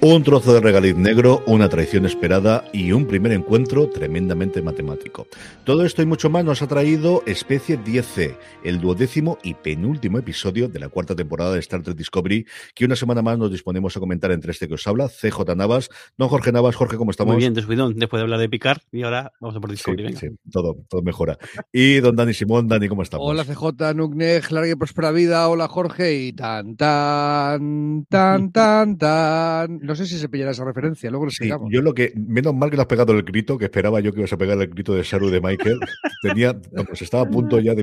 Un trozo de regaliz negro, una traición esperada y un primer encuentro tremendamente matemático. Todo esto y mucho más nos ha traído Especie 10C, el duodécimo y penúltimo episodio de la cuarta temporada de Star Trek Discovery, que una semana más nos disponemos a comentar entre este que os habla, CJ Navas, don Jorge Navas. Jorge, ¿cómo estamos? Muy bien, descuidón, después de hablar de picar y ahora vamos a por Discovery. Sí, sí, todo, todo mejora. Y don Dani Simón, Dani, ¿cómo estamos? Hola CJ, Nuknej, larga y próspera vida, hola Jorge y tan, tan, tan, tan, tan no sé si se pillará esa referencia, luego lo sí, Yo lo que, menos mal que le has pegado el grito, que esperaba yo que ibas a pegar el grito de Saru de Michael. Tenía, pues estaba a punto ya de,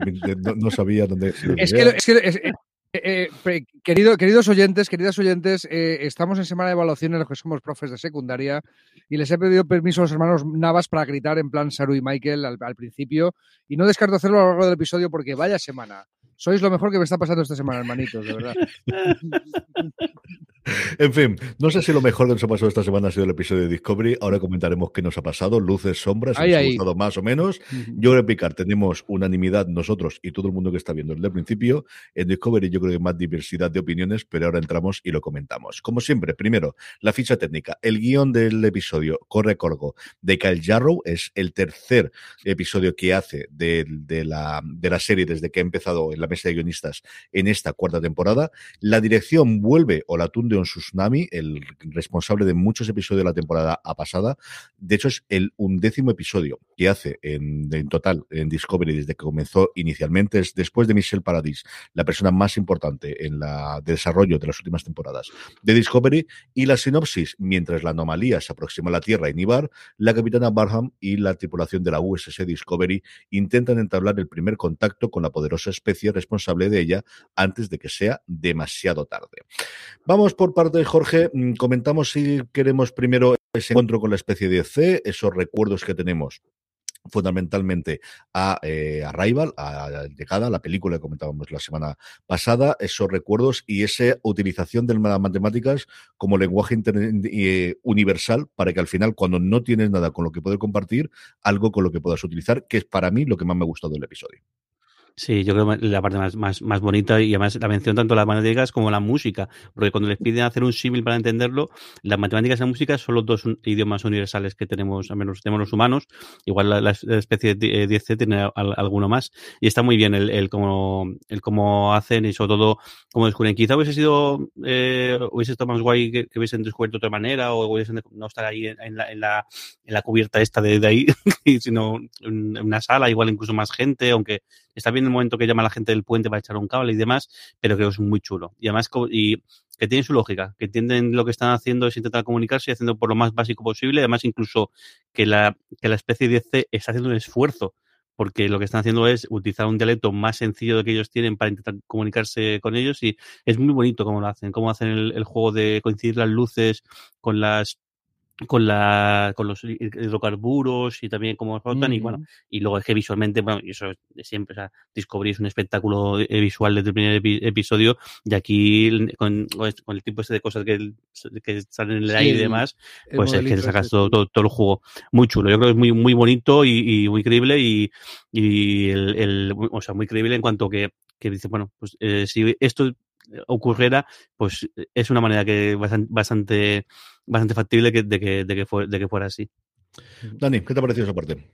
no, sabía dónde. es, que, es que, eh, eh, querido, queridos oyentes, queridas oyentes, eh, estamos en semana de evaluación en los que somos profes de secundaria y les he pedido permiso a los hermanos Navas para gritar en plan Saru y Michael al, al principio y no descarto hacerlo a lo largo del episodio porque vaya semana. Sois lo mejor que me está pasando esta semana, hermanitos, de verdad. En fin, no sé si lo mejor que nos ha pasado esta semana ha sido el episodio de Discovery. Ahora comentaremos qué nos ha pasado, luces, sombras, si nos ha gustado más o menos. Yo creo que Picar tenemos unanimidad nosotros y todo el mundo que está viendo desde el principio. En Discovery yo creo que hay más diversidad de opiniones, pero ahora entramos y lo comentamos. Como siempre, primero, la ficha técnica. El guion del episodio corre a cargo de Kyle Jarrow. Es el tercer episodio que hace de, la, de la serie desde que ha empezado en la mesa de guionistas en esta cuarta temporada. La dirección vuelve o la tunde un Tsunami, el responsable de muchos episodios de la temporada pasada. De hecho, es el undécimo episodio que hace en, total en Discovery desde que comenzó inicialmente. Es después de Michelle Paradis, la persona más importante en la desarrollo de las últimas temporadas de Discovery. Y la sinopsis, mientras la anomalía se aproxima a la Tierra en Ibar, la capitana Barham y la tripulación de la USS Discovery intentan entablar el primer contacto con la poderosa especie responsable de ella antes de que sea demasiado tarde. Vamos por parte de Jorge, mm, comentamos si queremos primero ese encuentro con la especie de C, esos recuerdos que tenemos fundamentalmente a, eh, a Rival, a Llegada, la película que comentábamos la semana pasada, esos recuerdos y esa utilización de las matemáticas como lenguaje eh, universal para que al final, cuando no tienes nada con lo que poder compartir, algo con lo que puedas utilizar, que es para mí lo que más me ha gustado del episodio. Sí, yo creo que la parte más, más, más bonita y además la mención tanto las matemáticas como la música, porque cuando les piden hacer un símil para entenderlo, las matemáticas y la música son los dos idiomas universales que tenemos, al menos tenemos los humanos, igual la, especie de 10C eh, tiene alguno más, y está muy bien el, el, cómo, el cómo hacen y sobre todo cómo descubren. Quizá hubiese sido, eh, hubiese estado más guay que, hubiesen descubierto de otra manera o hubiesen no estar ahí en, la, en, la, en la cubierta esta de, de ahí, sino en una sala, igual incluso más gente, aunque está bien el momento que llama la gente del puente para echar un cable y demás, pero que es muy chulo. Y además, y que tiene su lógica, que entienden lo que están haciendo es intentar comunicarse y haciendo por lo más básico posible. Además, incluso que la, que la especie de C está haciendo un esfuerzo porque lo que están haciendo es utilizar un dialecto más sencillo de que ellos tienen para intentar comunicarse con ellos y es muy bonito cómo lo hacen, cómo hacen el juego de coincidir las luces con las con la con los hidrocarburos y también cómo flotan y bueno y luego es que visualmente bueno y eso siempre o sea Discovery es un espectáculo eh, visual desde el primer episodio y aquí con, con, el tipo ese de cosas que, que salen en el aire y demás pues es que sacas todo, todo, el juego muy chulo yo creo que es muy muy bonito y, muy creíble y, y el, el, o sea muy creíble en cuanto que que dice bueno pues eh, si esto ocurriera, pues es una manera que bastante, bastante, factible de, que, de, que de que fuera así. Dani, ¿qué te ha parecido esa parte?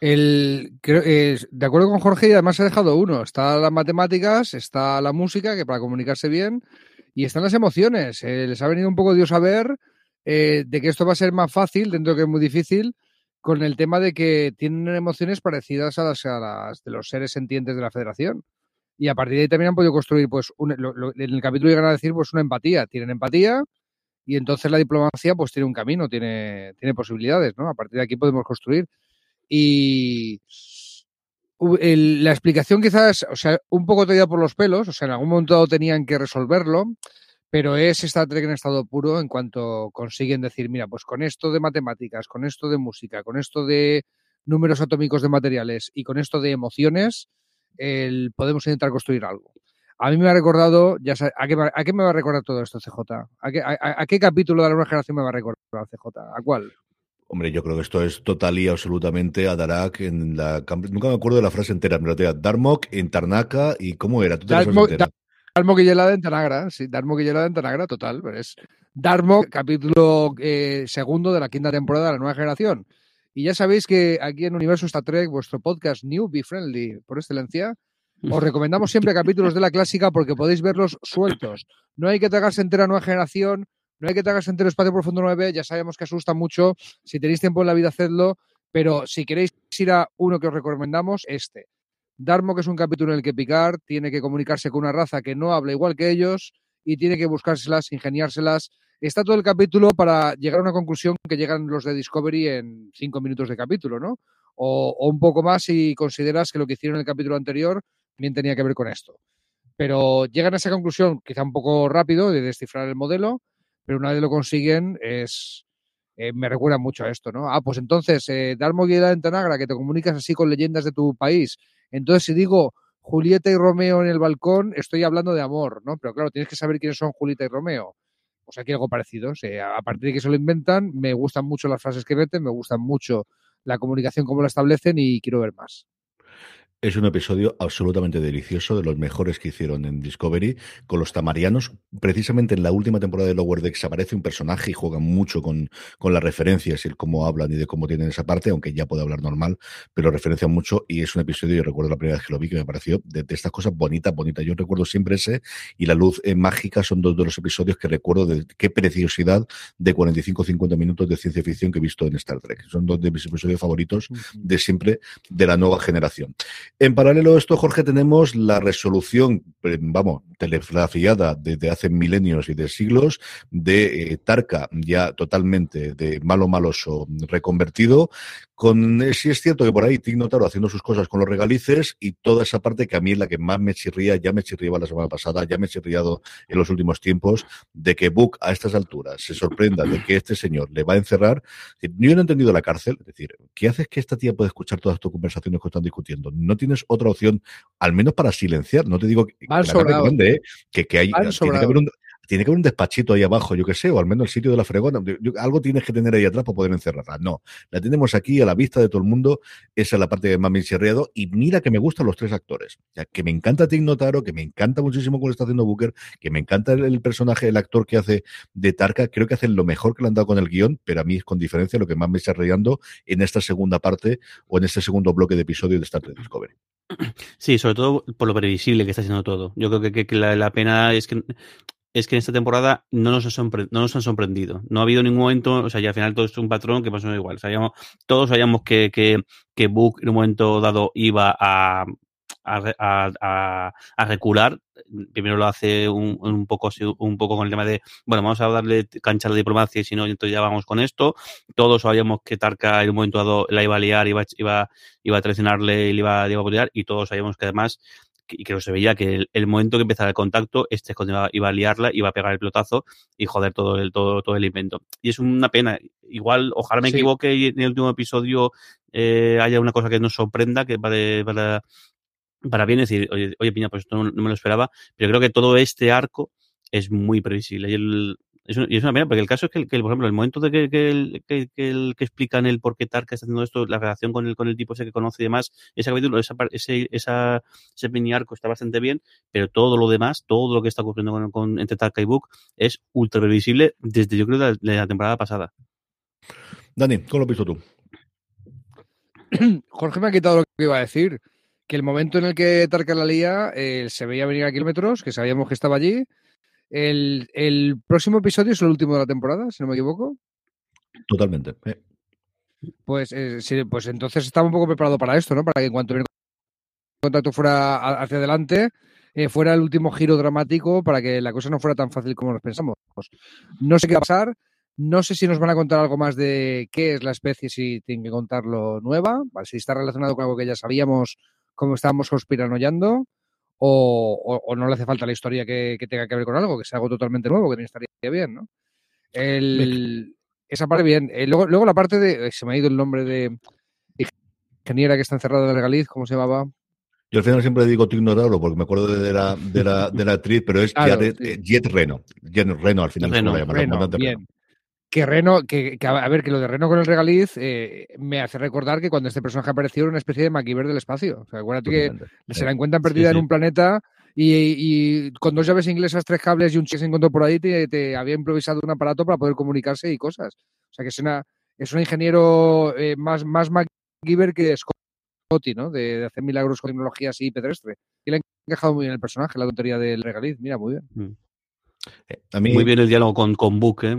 El, de acuerdo con Jorge, y además he dejado uno. Está las matemáticas, está la música, que para comunicarse bien, y están las emociones. Eh, les ha venido un poco Dios a ver eh, de que esto va a ser más fácil, dentro de que es muy difícil, con el tema de que tienen emociones parecidas a las, a las de los seres sentientes de la federación y a partir de ahí también han podido construir, pues, en el capítulo llegan a decir, pues, una empatía. Tienen empatía y entonces la diplomacia, pues, tiene un camino, tiene, tiene posibilidades, ¿no? A partir de aquí podemos construir. Y la explicación quizás, o sea, un poco te por los pelos, o sea, en algún momento tenían que resolverlo, pero es Star Trek en estado puro en cuanto consiguen decir, mira, pues con esto de matemáticas, con esto de música, con esto de números atómicos de materiales y con esto de emociones, el podemos intentar construir algo. A mí me ha recordado, ya ¿a, qué, me va a recordar todo esto, CJ? ¿A qué, capítulo de la nueva generación me va a recordar, CJ? ¿A cuál? Hombre, yo creo que esto es total y absolutamente a Darak en la... Nunca me acuerdo de la frase entera, pero te Darmok en Tarnaka y ¿cómo era? ¿Tú te Darmo Guillelada en Tanagra, sí, Darmo Guillelada en Tanagra, total. Pero es Darmo, capítulo eh, segundo de la quinta temporada de la nueva generación. Y ya sabéis que aquí en Universo Star Trek, vuestro podcast New Be Friendly por excelencia, os recomendamos siempre capítulos de la clásica porque podéis verlos sueltos. No hay que tragarse entera nueva generación, no hay que tragarse entero espacio profundo 9, ya sabemos que asusta mucho. Si tenéis tiempo en la vida, hacedlo. Pero si queréis ir a uno que os recomendamos, este. Darmo, que es un capítulo en el que Picard tiene que comunicarse con una raza que no habla igual que ellos y tiene que buscárselas, ingeniárselas. Está todo el capítulo para llegar a una conclusión que llegan los de Discovery en cinco minutos de capítulo, ¿no? O, un poco más si consideras que lo que hicieron en el capítulo anterior también tenía que ver con esto. Pero llegan a esa conclusión quizá un poco rápido de descifrar el modelo, pero una vez lo consiguen es... Eh, me recuerda mucho a esto, ¿no? Ah, pues entonces, eh, dar movilidad en Tanagra, que te comunicas así con leyendas de tu país entonces, si digo Julieta y Romeo en el balcón, estoy hablando de amor, ¿no? Pero claro, tienes que saber quiénes son Julieta y Romeo. Pues aquí algo parecido. a partir de que se lo inventan, me gustan mucho las frases que meten, me gustan mucho la comunicación, cómo la establecen y quiero ver más. Es un episodio absolutamente delicioso, de los mejores que hicieron en Discovery, con los tamarianos. Precisamente en la última temporada de Lower Decks aparece un personaje y juega mucho con, con las referencias y el cómo hablan y de cómo tienen esa parte, aunque ya puede hablar normal, pero referencia mucho y es un episodio, yo recuerdo la primera vez que lo vi, que me pareció de, estas cosas bonitas, bonitas. Yo recuerdo siempre ese y La Luz eh, Mágica son dos de los episodios que recuerdo de qué preciosidad de 45-50 minutos de ciencia ficción que he visto en Star Trek. Son dos de mis episodios favoritos de siempre de la nueva generación. En paralelo a esto, Jorge, tenemos la resolución, eh, vamos, telegrafiada desde hace milenios y de siglos de eh, Tarka, ya totalmente de malo maloso reconvertido, con, eh, sí es cierto que por ahí Tig Notaro haciendo sus cosas con los regalices y toda esa parte que a mí es la que más me chirría, ya me chirriaba la semana pasada, ya me he chirriado en los últimos tiempos, de que Book a estas alturas se sorprenda de que este señor le va a encerrar. Yo no he entendido la cárcel, es decir, ¿qué haces que esta tía pueda escuchar todas tus conversaciones que están discutiendo? No tienes otra opción, al menos para silenciar, no te digo que, que, que, que hay, tiene que haber un, tiene que haber un despachito ahí abajo, yo qué sé, o al menos el sitio de la fregona. algo tienes que tener ahí atrás para poder encerrarla. No, la tenemos aquí a la vista de todo el mundo. Esa es la parte que más me ha Y mira que me gustan los tres actores. que me encanta Tig Notaro, que me encanta muchísimo cómo está haciendo Booker, que me encanta el, personaje, el actor que hace de Tarka. Creo que hacen lo mejor que le han dado con el guion, pero a mí es con diferencia lo que más me está reando en esta segunda parte o en este segundo bloque de episodio de Star Trek Discovery. Sí, sobre todo por lo previsible que está haciendo todo. Yo creo que, la, pena es que es que en esta temporada no nos, no nos han sorprendido. No ha habido ningún momento, o sea, ya al final todo es un patrón que pasó igual. Sabíamos, todos sabíamos que, que, que Book en un momento dado iba a, a, a, recular. Primero lo hace un, un, poco un poco con el tema de, bueno, vamos a darle cancha a la diplomacia y si no, entonces ya vamos con esto. Todos sabíamos que Tarka en un momento dado la iba a liar, iba, iba, iba a traicionarle y le iba, iba a apoyar y todos sabíamos que además y que se veía que el, momento que empezara el contacto, este iba, iba, a liarla, iba a pegar el pelotazo y joder todo el, todo, todo el invento. Y es una pena. Igual, ojalá me equivoque y en el último episodio eh, haya una cosa que nos sorprenda, que para, para, para bien decir, oye, oye Piña, pues esto no, no, me lo esperaba, pero creo que todo este arco es muy previsible. Y el, es y es una pena, porque el caso es que, por ejemplo, el momento de que, que, que, que, explican el por qué Tarka está haciendo esto, la relación con el, con el tipo ese que conoce y demás, ese capítulo, esa, ese, esa, ese mini arco está bastante bien, pero todo lo demás, todo lo que está ocurriendo con, con entre Tarka y Book es ultra previsible desde yo creo de la, temporada pasada. Dani, ¿cómo lo has visto tú? Jorge me ha quitado lo que iba a decir. Que el momento en el que Tarka la lía eh, se veía venir a kilómetros, que sabíamos que estaba allí, el, próximo episodio es el último de la temporada, si no me equivoco. Totalmente. Pues, eh, pues entonces estaba un poco preparado para esto, ¿no? Para que en cuanto el contacto fuera hacia adelante, eh, fuera el último giro dramático para que la cosa no fuera tan fácil como nos pensamos. No sé qué va a pasar. No sé si nos van a contar algo más de qué es la especie, si tienen que contarlo nueva, si está relacionado con algo que ya sabíamos, como estábamos conspiranoyando o, no le hace falta la historia que, tenga que ver con algo, que sea algo totalmente nuevo, que también estaría bien, ¿no? esa parte bien. Eh, luego, luego la parte de, se me ha ido el nombre de ingeniera que está encerrada en el Regaliz, ¿cómo se llamaba? Yo al final siempre digo Tignotauro porque me acuerdo de la, de la, de la actriz, pero es Jet, Reno. Jet Reno al final Reno, se Reno, bien que Reno, que, a ver, que lo de Reno con el regaliz eh, me hace recordar que cuando este personaje apareció era una especie de MacGyver del espacio. O sea, acuérdate que se la encuentran perdida en un planeta y, con dos llaves inglesas, tres cables y un chip se encontró por ahí, te, había improvisado un aparato para poder comunicarse y cosas. O sea que es, una, es un ingeniero eh, más, más MacGyver que Scotty, ¿no? De, hacer milagros con tecnología así pedestre. Y le ha encajado muy bien el personaje, la tontería del regaliz. Mira, muy bien. Mm. Eh, muy bien el diálogo con, con Book, ¿eh?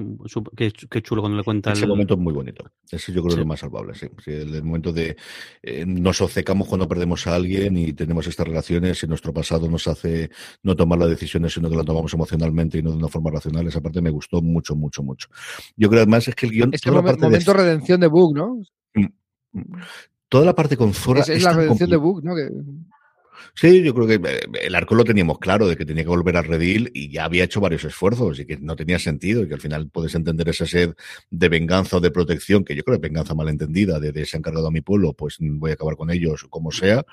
Qué, chulo cuando le cuenta. Ese momento es muy bonito. Ese yo creo que es lo más salvable, sí. el, momento de eh, nos obcecamos cuando perdemos a alguien y tenemos estas relaciones y nuestro pasado nos hace no tomar las decisiones, sino que las tomamos emocionalmente y no de una forma racional. Esa parte me gustó mucho, mucho, mucho. Yo creo además es que el guion. Es el momento de redención de Book, ¿no? Mm, mm. Toda la parte con Zora. Es, la redención de Book, ¿no? Sí, yo creo que eh, el arco lo teníamos claro de que tenía que volver a Redil y ya había hecho varios esfuerzos y que no tenía sentido y que al final puedes entender esa sed de venganza o de protección, que yo creo que venganza malentendida, de, de se han cargado a mi pueblo, pues voy a acabar con ellos, como sea.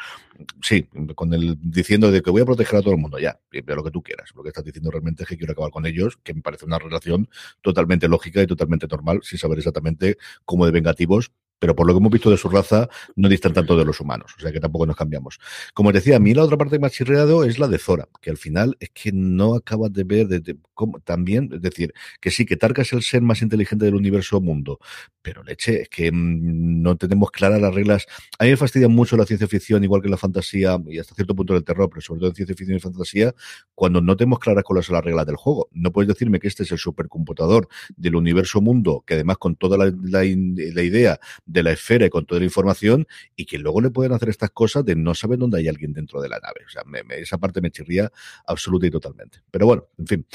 Sí, con el diciendo de que voy a proteger a todo el mundo, ya, pero lo que tú quieras. Lo que estás diciendo realmente es que quiero acabar con ellos, que me parece una relación totalmente lógica y totalmente normal, sin saber exactamente cómo de vengativos pero por lo que hemos visto de su raza, no distan tanto de los humanos, o sea que tampoco nos cambiamos. Como decía, a mí la otra parte que me ha chirreado es la de Zora, que al final es que no acabas de ver también, es decir, que sí, que Tarka es el ser más inteligente del universo mundo, pero leche, es que mm, no tenemos claras las reglas. A mí me fastidia mucho la ciencia ficción, igual que la fantasía, y hasta cierto punto del terror, pero sobre todo en ciencia ficción y fantasía, cuando no tenemos claras cuáles son las reglas del juego. No puedes decirme que este es el supercomputador del universo mundo, que además con toda la idea de la esfera y con toda la información y que luego le pueden hacer estas cosas de no saber dónde hay alguien dentro de la nave. O sea, esa parte me chirría absoluta y totalmente. Pero bueno, en fin,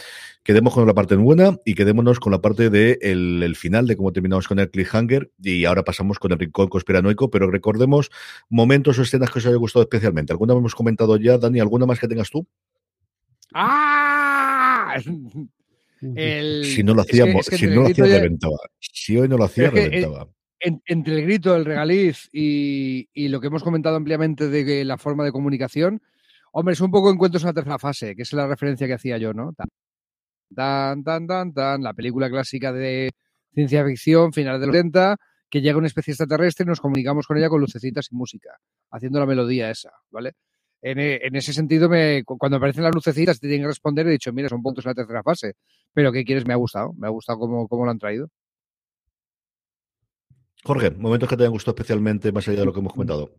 quedemos con la parte buena y quedémonos con la parte del de el final de cómo terminamos con el cliffhanger y ahora pasamos con el rincón conspiranoico, pero recordemos momentos o escenas que os haya gustado especialmente. ¿Alguna hemos comentado ya, Dani? ¿Alguna más que tengas tú? ¡Ah! Si no lo hacíamos, si no lo hacía, reventaba. Si hoy no lo hacía, reventaba entre el grito, el regaliz y, lo que hemos comentado ampliamente de la forma de comunicación, hombre, es un poco encuentros en la tercera fase, que es la referencia que hacía yo, ¿no? Tan, tan, tan, tan, la película clásica de ciencia ficción, finales de los 70, que llega una especie extraterrestre y nos comunicamos con ella con lucecitas y música, haciendo la melodía esa, ¿vale? En, e, ese sentido, me, cuando aparecen las lucecitas, te tienen que responder. He dicho, mira, son puntos en la tercera fase. Pero, ¿qué quieres? Me ha gustado. Me ha gustado cómo lo han traído. Jorge, momentos que te hayan gustado especialmente más allá de lo que hemos comentado.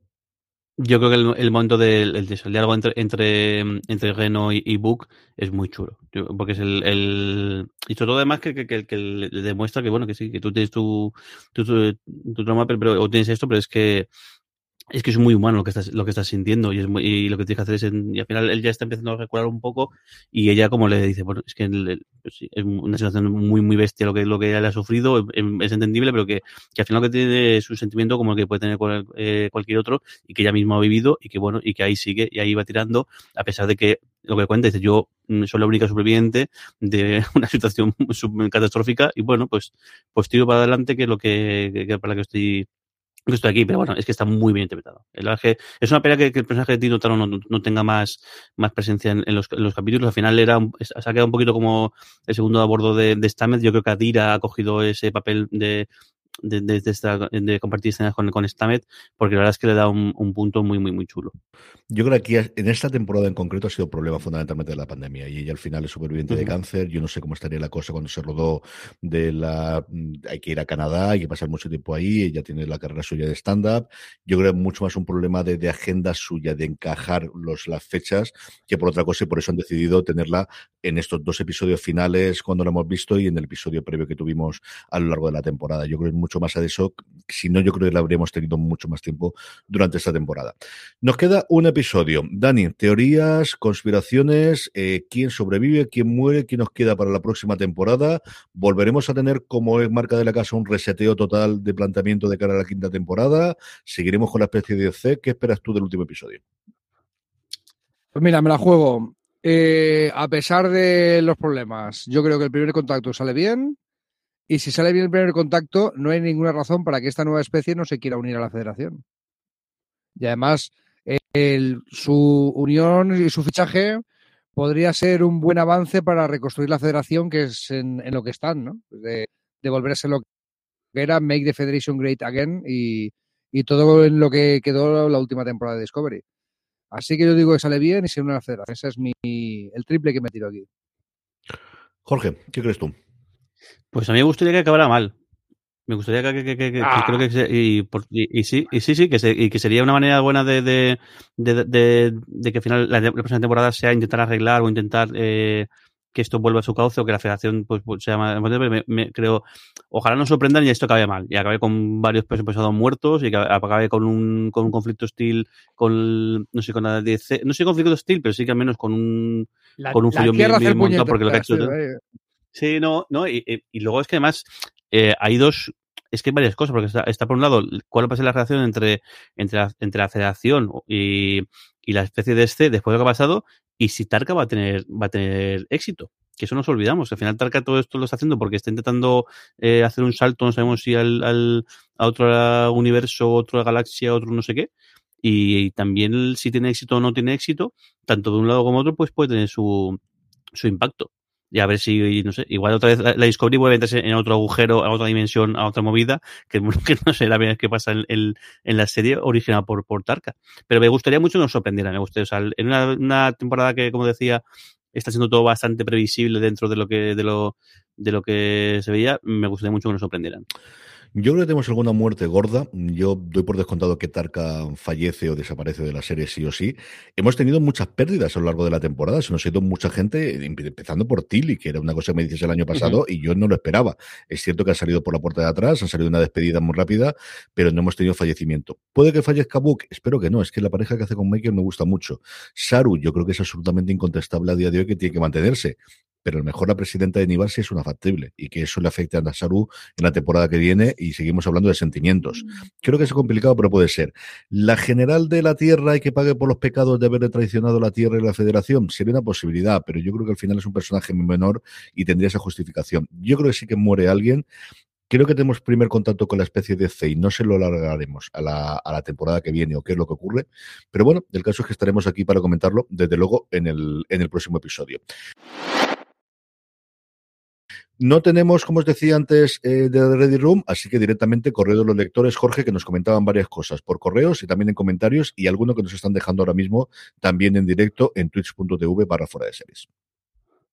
Yo creo que el, momento del, diálogo entre, entre, entre Reno y, Book es muy chulo. Porque es el, el. Y sobre todo, además, que, que, que, demuestra que, bueno, que sí, que tú tienes tu, tu, tu, trauma, pero, o tienes esto, pero es que es que es muy humano lo que estás, lo que estás sintiendo y, es y lo que tienes que hacer es, y al final él ya está empezando a recular un poco y ella como le dice, bueno, es que pues es una situación muy, muy bestia lo que, lo que ella le ha sufrido, es entendible, pero que, que al final que tiene es un sentimiento como el que puede tener eh, cualquier otro y que ella misma ha vivido y que bueno, y que ahí sigue y ahí va tirando, a pesar de que lo que cuenta dice, yo soy la única superviviente de una situación catastrófica y bueno, pues, pues tiro para adelante que es lo que, que para que estoy estoy aquí, pero bueno, es que está muy bien interpretado. es una pena que, el personaje de Tino Taro no, tenga más, más presencia en, los, capítulos. Al final era se ha quedado un poquito como el segundo a bordo de, de. Yo creo que Adira ha cogido ese papel de, de, de, compartir escenas con, con Stamet, porque la verdad es que le da un, punto muy, muy, muy chulo. Yo creo que aquí en esta temporada en concreto ha sido problema fundamentalmente de la pandemia y ella al final es superviviente de cáncer. Yo no sé cómo estaría la cosa cuando se rodó de la. Mm, hay que ir a Canadá, hay que pasar mucho tiempo ahí. Ella tiene la carrera suya de stand-up. Yo creo que es mucho más un problema de, de, agenda suya, de encajar los, las fechas, que por otra cosa, y por eso han decidido tenerla en estos dos episodios finales cuando lo hemos visto y en el episodio previo que tuvimos a lo largo de la temporada. Yo creo que mucho más a eso. Si no, yo creo que la habríamos tenido mucho más tiempo durante esta temporada. Nos queda un episodio. Dani, teorías, conspiraciones, eh, quién sobrevive, quién muere, quién nos queda para la próxima temporada. Volveremos a tener como es marca de la casa un reseteo total de planteamiento de cara a la quinta temporada. Seguiremos con la especie de C. ¿Qué esperas tú del último episodio? Pues mira, me la juego. Eh, a pesar de los problemas, yo creo que el primer contacto sale bien. Y si sale bien el primer contacto, no hay ninguna razón para que esta nueva especie no se quiera unir a la federación. Y además, su unión y su fichaje podría ser un buen avance para reconstruir la federación, que es en, lo que están, ¿no? De, de, volverse lo que era, make the federation great again y, todo en lo que quedó la última temporada de Discovery. Así que yo digo que sale bien y se une a la federación. Ese es mi, el triple que me tiro aquí. Jorge, ¿qué crees tú? Pues a mí me gustaría que acabara mal. Me gustaría que, que, que, ah. creo que y, y, sí, y sí, sí, que, y que sería una manera buena de, de, de, de, que al final la, próxima temporada sea intentar arreglar o intentar eh, que esto vuelva a su cauce o que la federación pues, pues sea más, me, creo ojalá nos sorprendan y esto acabe mal y acabe con varios pesos pesados muertos y que acabe con un, con un conflicto hostil con no sé con la DC, no sé conflicto hostil pero sí que al menos con un con un follón bien, montado porque lo que ha hecho sí, no no y, y, luego es que además eh, hay dos es que hay varias cosas, porque está, está por un lado, cuál va a ser la relación entre, entre, la, federación y, y la especie de este después de lo que ha pasado y si Tarka va a tener, va a tener éxito. Que eso nos olvidamos. Al final Tarka todo esto lo está haciendo porque está intentando eh, hacer un salto, no sabemos si al, a otro universo, otra galaxia, otro no sé qué. Y, también si tiene éxito o no tiene éxito, tanto de un lado como otro, pues puede tener su, su impacto y a ver si, no sé, igual otra vez la, Discovery vuelve a meterse en otro agujero, a otra dimensión, a otra movida, que, no sé la verdad que pasa en, en, la serie original por, por Tarka. Pero me gustaría mucho que nos sorprendiera, me gustaría, o sea, en una, una temporada que, como decía, está siendo todo bastante previsible dentro de lo que, de lo, de lo que se veía, me gustaría mucho que nos sorprendieran. Yo creo que tenemos alguna muerte gorda. Yo doy por descontado que Tarka fallece o desaparece de la serie sí o sí. Hemos tenido muchas pérdidas a lo largo de la temporada. Se nos ha ido mucha gente, empezando por Tilly, que era una cosa que me dices el año pasado y yo no lo esperaba. Es cierto que ha salido por la puerta de atrás, ha salido una despedida muy rápida, pero no hemos tenido fallecimiento. ¿Puede que fallezca Book? Espero que no. Es que la pareja que hace con Michael me gusta mucho. Saru, yo creo que es absolutamente incontestable a día de hoy que tiene que mantenerse pero a lo mejor la presidenta de Nibar sí es una factible y que eso le afecte a Nasaru en la temporada que viene y seguimos hablando de sentimientos. Mm. Creo que es complicado, pero puede ser. La general de la Tierra y que pague por los pecados de haberle traicionado la Tierra y la Federación sería una posibilidad, pero yo creo que al final es un personaje menor y tendría esa justificación. Yo creo que sí que muere alguien, Creo que tenemos primer contacto con la especie de C y no se lo alargaremos a la, a la, temporada que viene o qué es lo que ocurre. Pero bueno, el caso es que estaremos aquí para comentarlo, desde luego, en el, en el próximo episodio. No tenemos, como os decía antes, eh, de Ready Room, así que directamente correo de los lectores, Jorge, que nos comentaban varias cosas por correos y también en comentarios y alguno que nos están dejando ahora mismo también en directo en twitch.tv para fuera de series.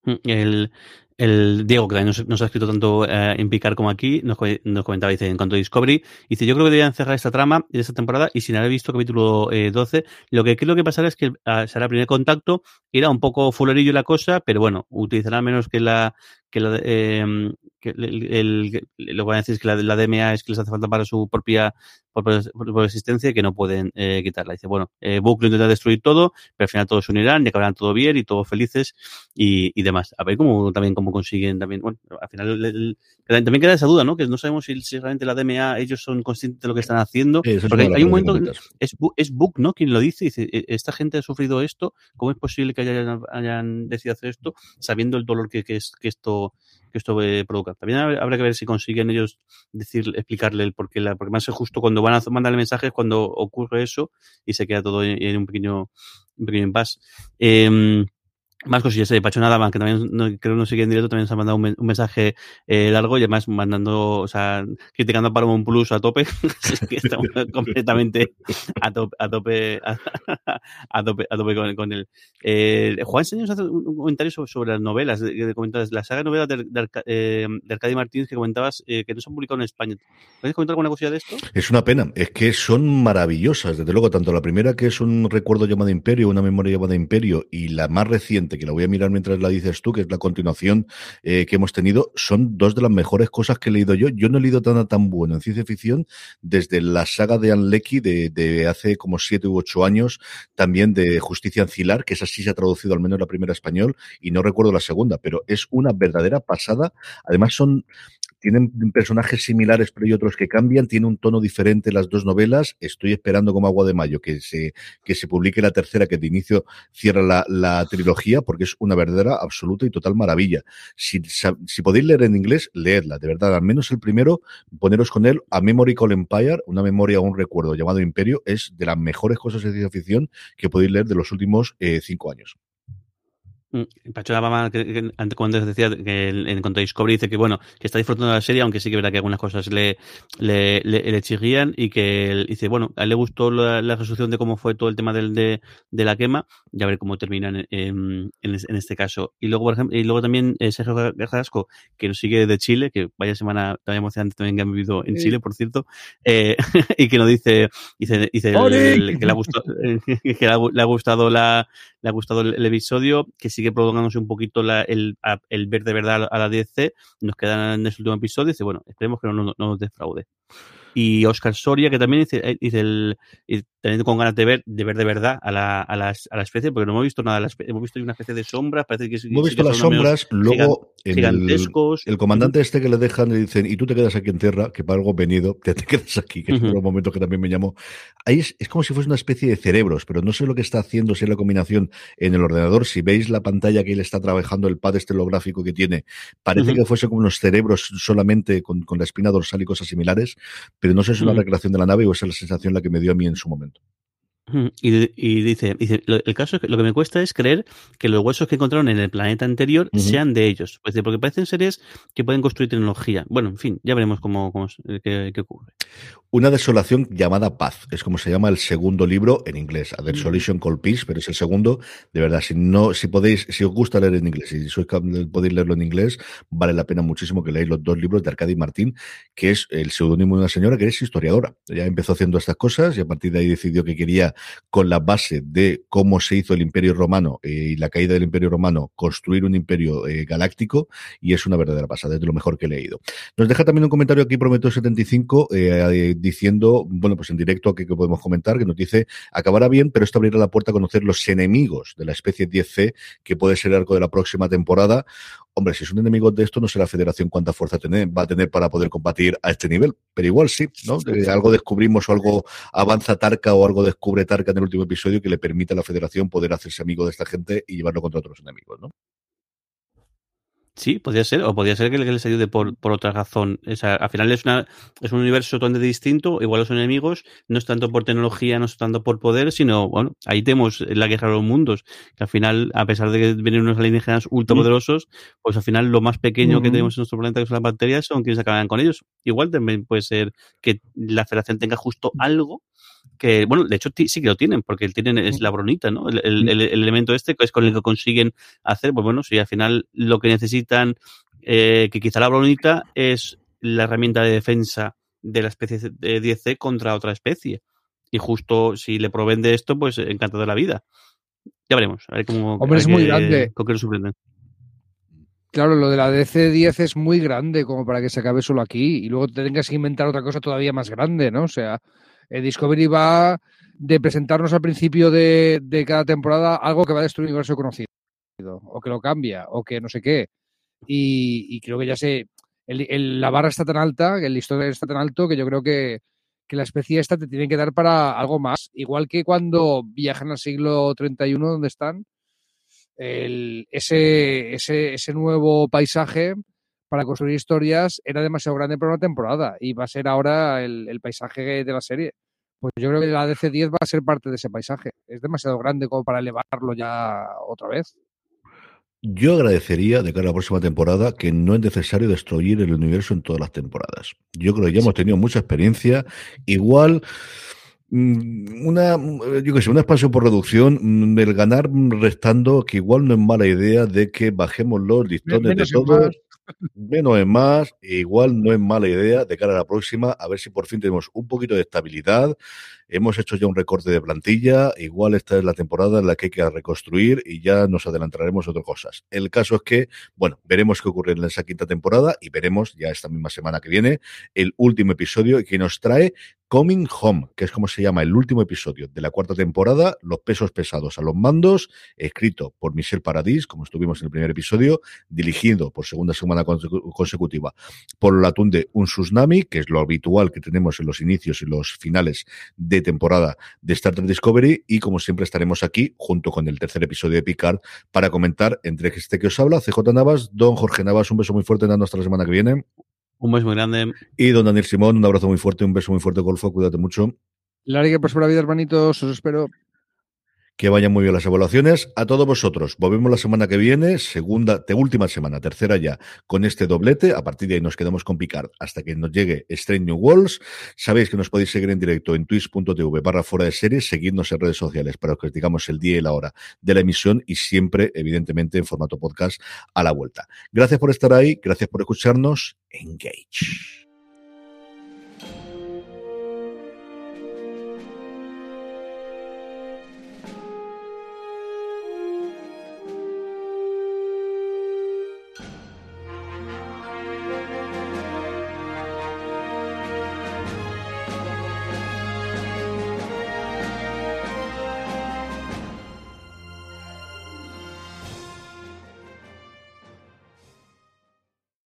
Mm, el, el Diego, que también nos, ha escrito tanto eh, en Picar como aquí, nos, comentaba, dice, en cuanto a Discovery, dice, yo creo que deberían cerrar esta trama de esta temporada y sin haber visto capítulo 12, eh, lo que creo que pasará es que uh, será primer contacto, irá un poco fulerillo la cosa, pero bueno, utilizará menos que la, que, la, eh, que el, lo que van a decir es que la, la, DMA es que les hace falta para su propia por, existencia y que no pueden eh, quitarla. Dice, bueno, eh, Book lo intenta destruir todo, pero al final todos se unirán y acabarán todo bien y todos felices y, y demás. A ver cómo también cómo consiguen también, bueno, al final el, también queda esa duda, ¿no? Que no sabemos si, si, realmente la DMA ellos son conscientes de lo que están haciendo. porque hay, un momento, es, es Book, ¿no? Quien lo dice, dice, e, esta gente ha sufrido esto, ¿cómo es posible que hayan, hayan decidido hacer esto sabiendo el dolor que, que, es, que esto que esto provoca. También habrá que ver si consiguen ellos decir, explicarle el por qué, la, porque más es justo cuando van a mandarle mensajes cuando ocurre eso y se queda todo en, un pequeño, un pequeño impasse. Eh, más cosillas de Pacho Nada que también no, creo que no sigue en directo, también se ha mandado un, mensaje eh, largo y además mandando, o sea, criticando a Paramount Plus a tope, que estamos completamente a tope, a tope, a, tope, a tope con, con él. Eh, Juan Señor hace un comentario sobre, sobre las novelas, de, comentabas, la saga de novelas de, de, eh, de Arcadio Martínez que comentabas eh, que no se han publicado en España. ¿Puedes comentar alguna cosilla de esto? Es una pena, es que son maravillosas, desde luego, tanto la primera que es un recuerdo llamado Imperio, una memoria llamada Imperio, y la más reciente que la voy a mirar mientras la dices tú, que es la continuación eh, que hemos tenido, son dos de las mejores cosas que he leído yo. Yo no he leído nada tan bueno en ciencia ficción desde la saga de de, de hace como siete u ocho años, también de Justicia Ancilar, que esa sí se ha traducido al menos la primera español, y no recuerdo la segunda, pero es una verdadera pasada. Además son tienen personajes similares, pero hay otros que cambian, tiene un tono diferente las dos novelas. Estoy esperando como agua de mayo que se, que se publique la tercera, que de inicio cierra la, la trilogía, porque es una verdadera, absoluta y total maravilla. Si, si podéis leer en inglés, leedla, de verdad, al menos el primero, poneros con él, A Memory Call Empire, una memoria o un recuerdo llamado Imperio, es de las mejores cosas de ciencia ficción que podéis leer de los últimos eh, cinco años. Mm, Pacho Obama, que, como antes decía, que en cuanto a Discovery dice que bueno, que está disfrutando de la serie, aunque sí que verá que algunas cosas le, le, le, chirrían y que dice, bueno, a él le gustó la, resolución de cómo fue todo el tema del, de, de la quema, ya ver cómo terminan en, en, este caso. Y luego, por ejemplo, y luego también eh, Sergio Garjasco, que nos sigue de Chile, que vaya semana tan emocionante también que han vivido en Chile, por cierto, eh, y que nos dice, dice, dice que, le ha gustado, que le ha gustado la, le ha gustado el, episodio, que sigue prolongándose un poquito el, el, ver de verdad a la DC. Nos quedan en ese último episodio y dice, bueno, esperemos que no nos defraude y Oscar Soria, que también dice, eh, dice el, teniendo con ganas de ver, de ver de verdad a la, a la, a la especie, porque no hemos visto nada, la especie, hemos visto una especie de sombras, parece que Hemos visto las sombras, luego gigantescos. El, comandante este que le dejan le dicen, y tú te quedas aquí en tierra, que para algo venido, te, te quedas aquí, que es uno de los momentos que también me llamó. Ahí es, es, como si fuese una especie de cerebros, pero no sé lo que está haciendo, si es la combinación en el ordenador, si veis la pantalla que él está trabajando, el pad estelográfico que tiene, parece que fuese como unos cerebros solamente con, con la espina dorsal y cosas similares, pero no sé si es una recreación de la nave o es la sensación la que me dio a mí en su momento. Y, dice, dice, el caso es que lo que me cuesta es creer que los huesos que encontraron en el planeta anterior sean de ellos. Pues, porque parecen seres que pueden construir tecnología. Bueno, en fin, ya veremos cómo, cómo qué, ocurre. Una desolación llamada paz, es como se llama el segundo libro en inglés. A Desolation Called Peace, pero es el segundo. De verdad, si no, si podéis, si os gusta leer en inglés, y si sois podéis leerlo en inglés, vale la pena muchísimo que leáis los dos libros de Arcadi Martín, que es el seudónimo de una señora que es historiadora. Ya empezó haciendo estas cosas y a partir de ahí decidió que quería con la base de cómo se hizo el Imperio Romano eh, y la caída del Imperio Romano, construir un imperio eh, galáctico y es una verdadera pasada, es de lo mejor que he leído. Nos deja también un comentario aquí Prometeo75 eh, diciendo, bueno, pues en directo que, que podemos comentar, que nos dice, acabará bien, pero esto abrirá la puerta a conocer los enemigos de la especie 10C, que puede ser el arco de la próxima temporada hombre, si es un enemigo de esto, no sé la federación cuánta fuerza va a tener para poder combatir a este nivel. Pero igual sí, ¿no? algo descubrimos o algo avanza Tarka o algo descubre Tarka en el último episodio que le permite a la federación poder hacerse amigo de esta gente y llevarlo contra otros enemigos, ¿no? Sí, podría ser, o podría ser que les ayude por, por otra razón. al final es, una, es un universo totalmente distinto, igual los enemigos, no es tanto por tecnología, no es tanto por poder, sino, bueno, ahí tenemos la guerra de los mundos, que al final, a pesar de que vienen unos alienígenas ultrapoderosos, pues al final lo más pequeño que tenemos en nuestro planeta, que son las bacterias, son quienes acaban con ellos. Igual también puede ser que la federación tenga justo algo que, bueno, de hecho sí que lo tienen, porque tienen es la bronita, ¿no? El, el, elemento este que es con el que consiguen hacer, pues bueno, si al final lo que necesitan, eh, que quizá la bronita es la herramienta de defensa de la especie de 10C contra otra especie. Y justo si le proveen de esto, pues encantado de la vida. Ya veremos. A ver cómo, Hombre, es muy grande. Claro, lo de la DC-10 es muy grande como para que se acabe solo aquí y luego te tengas que inventar otra cosa todavía más grande, ¿no? O sea, el Discovery va de presentarnos al principio de, cada temporada algo que va a destruir el universo conocido, o que lo cambia, o que no sé qué. Y, creo que ya sé, la barra está tan alta, el listón está tan alto, que yo creo que, la especie esta te tiene que dar para algo más. Igual que cuando viajan al siglo 31, donde están, ese, ese, ese nuevo paisaje para construir historias era demasiado grande para una temporada y va a ser ahora el, paisaje de la serie. Pues yo creo que la DC-10 va a ser parte de ese paisaje. Es demasiado grande como para elevarlo ya otra vez. Yo agradecería de cara a la próxima temporada que no es necesario destruir el universo en todas las temporadas. Yo creo que ya hemos tenido mucha experiencia. Igual mm, una, yo que sé, una expansión por reducción, el ganar restando, que igual no es mala idea de que bajemos los listones de todos menos es más, igual no es mala idea de cara a la próxima, a ver si por fin tenemos un poquito de estabilidad. Hemos hecho ya un recorte de plantilla, igual esta es la temporada en la que hay que reconstruir y ya nos adelantaremos a otras cosas. El caso es que, bueno, veremos qué ocurre en esa quinta temporada y veremos ya esta misma semana que viene el último episodio que nos trae Coming Home, que es como se llama el último episodio de la cuarta temporada, Los pesos pesados a los mandos, escrito por Michel Paradis, como estuvimos en el primer episodio, dirigido por segunda semana consecutiva por el atún de un tsunami, que es lo habitual que tenemos en los inicios y los finales de temporada de Star Trek Discovery, y como siempre estaremos aquí, junto con el tercer episodio de Picard, para comentar entre este que os habla, CJ Navas, don Jorge Navas, un beso muy fuerte, en hasta la semana que viene. Un beso muy grande. Y don Daniel Simón, un abrazo muy fuerte, un beso muy fuerte, Golfo, cuídate mucho. Larga y próspera vida, hermanitos, os espero. Que vayan muy bien las evaluaciones. A todos vosotros, volvemos la semana que viene, segunda, de última semana, tercera ya, con este doblete. A partir de ahí nos quedamos con Picard hasta que nos llegue Strange New Worlds. Sabéis que nos podéis seguir en directo en twitch.tv barra fuera de series, seguidnos en redes sociales para que os digamos el día y la hora de la emisión y siempre, evidentemente, en formato podcast a la vuelta. Gracias por estar ahí, gracias por escucharnos. Engage.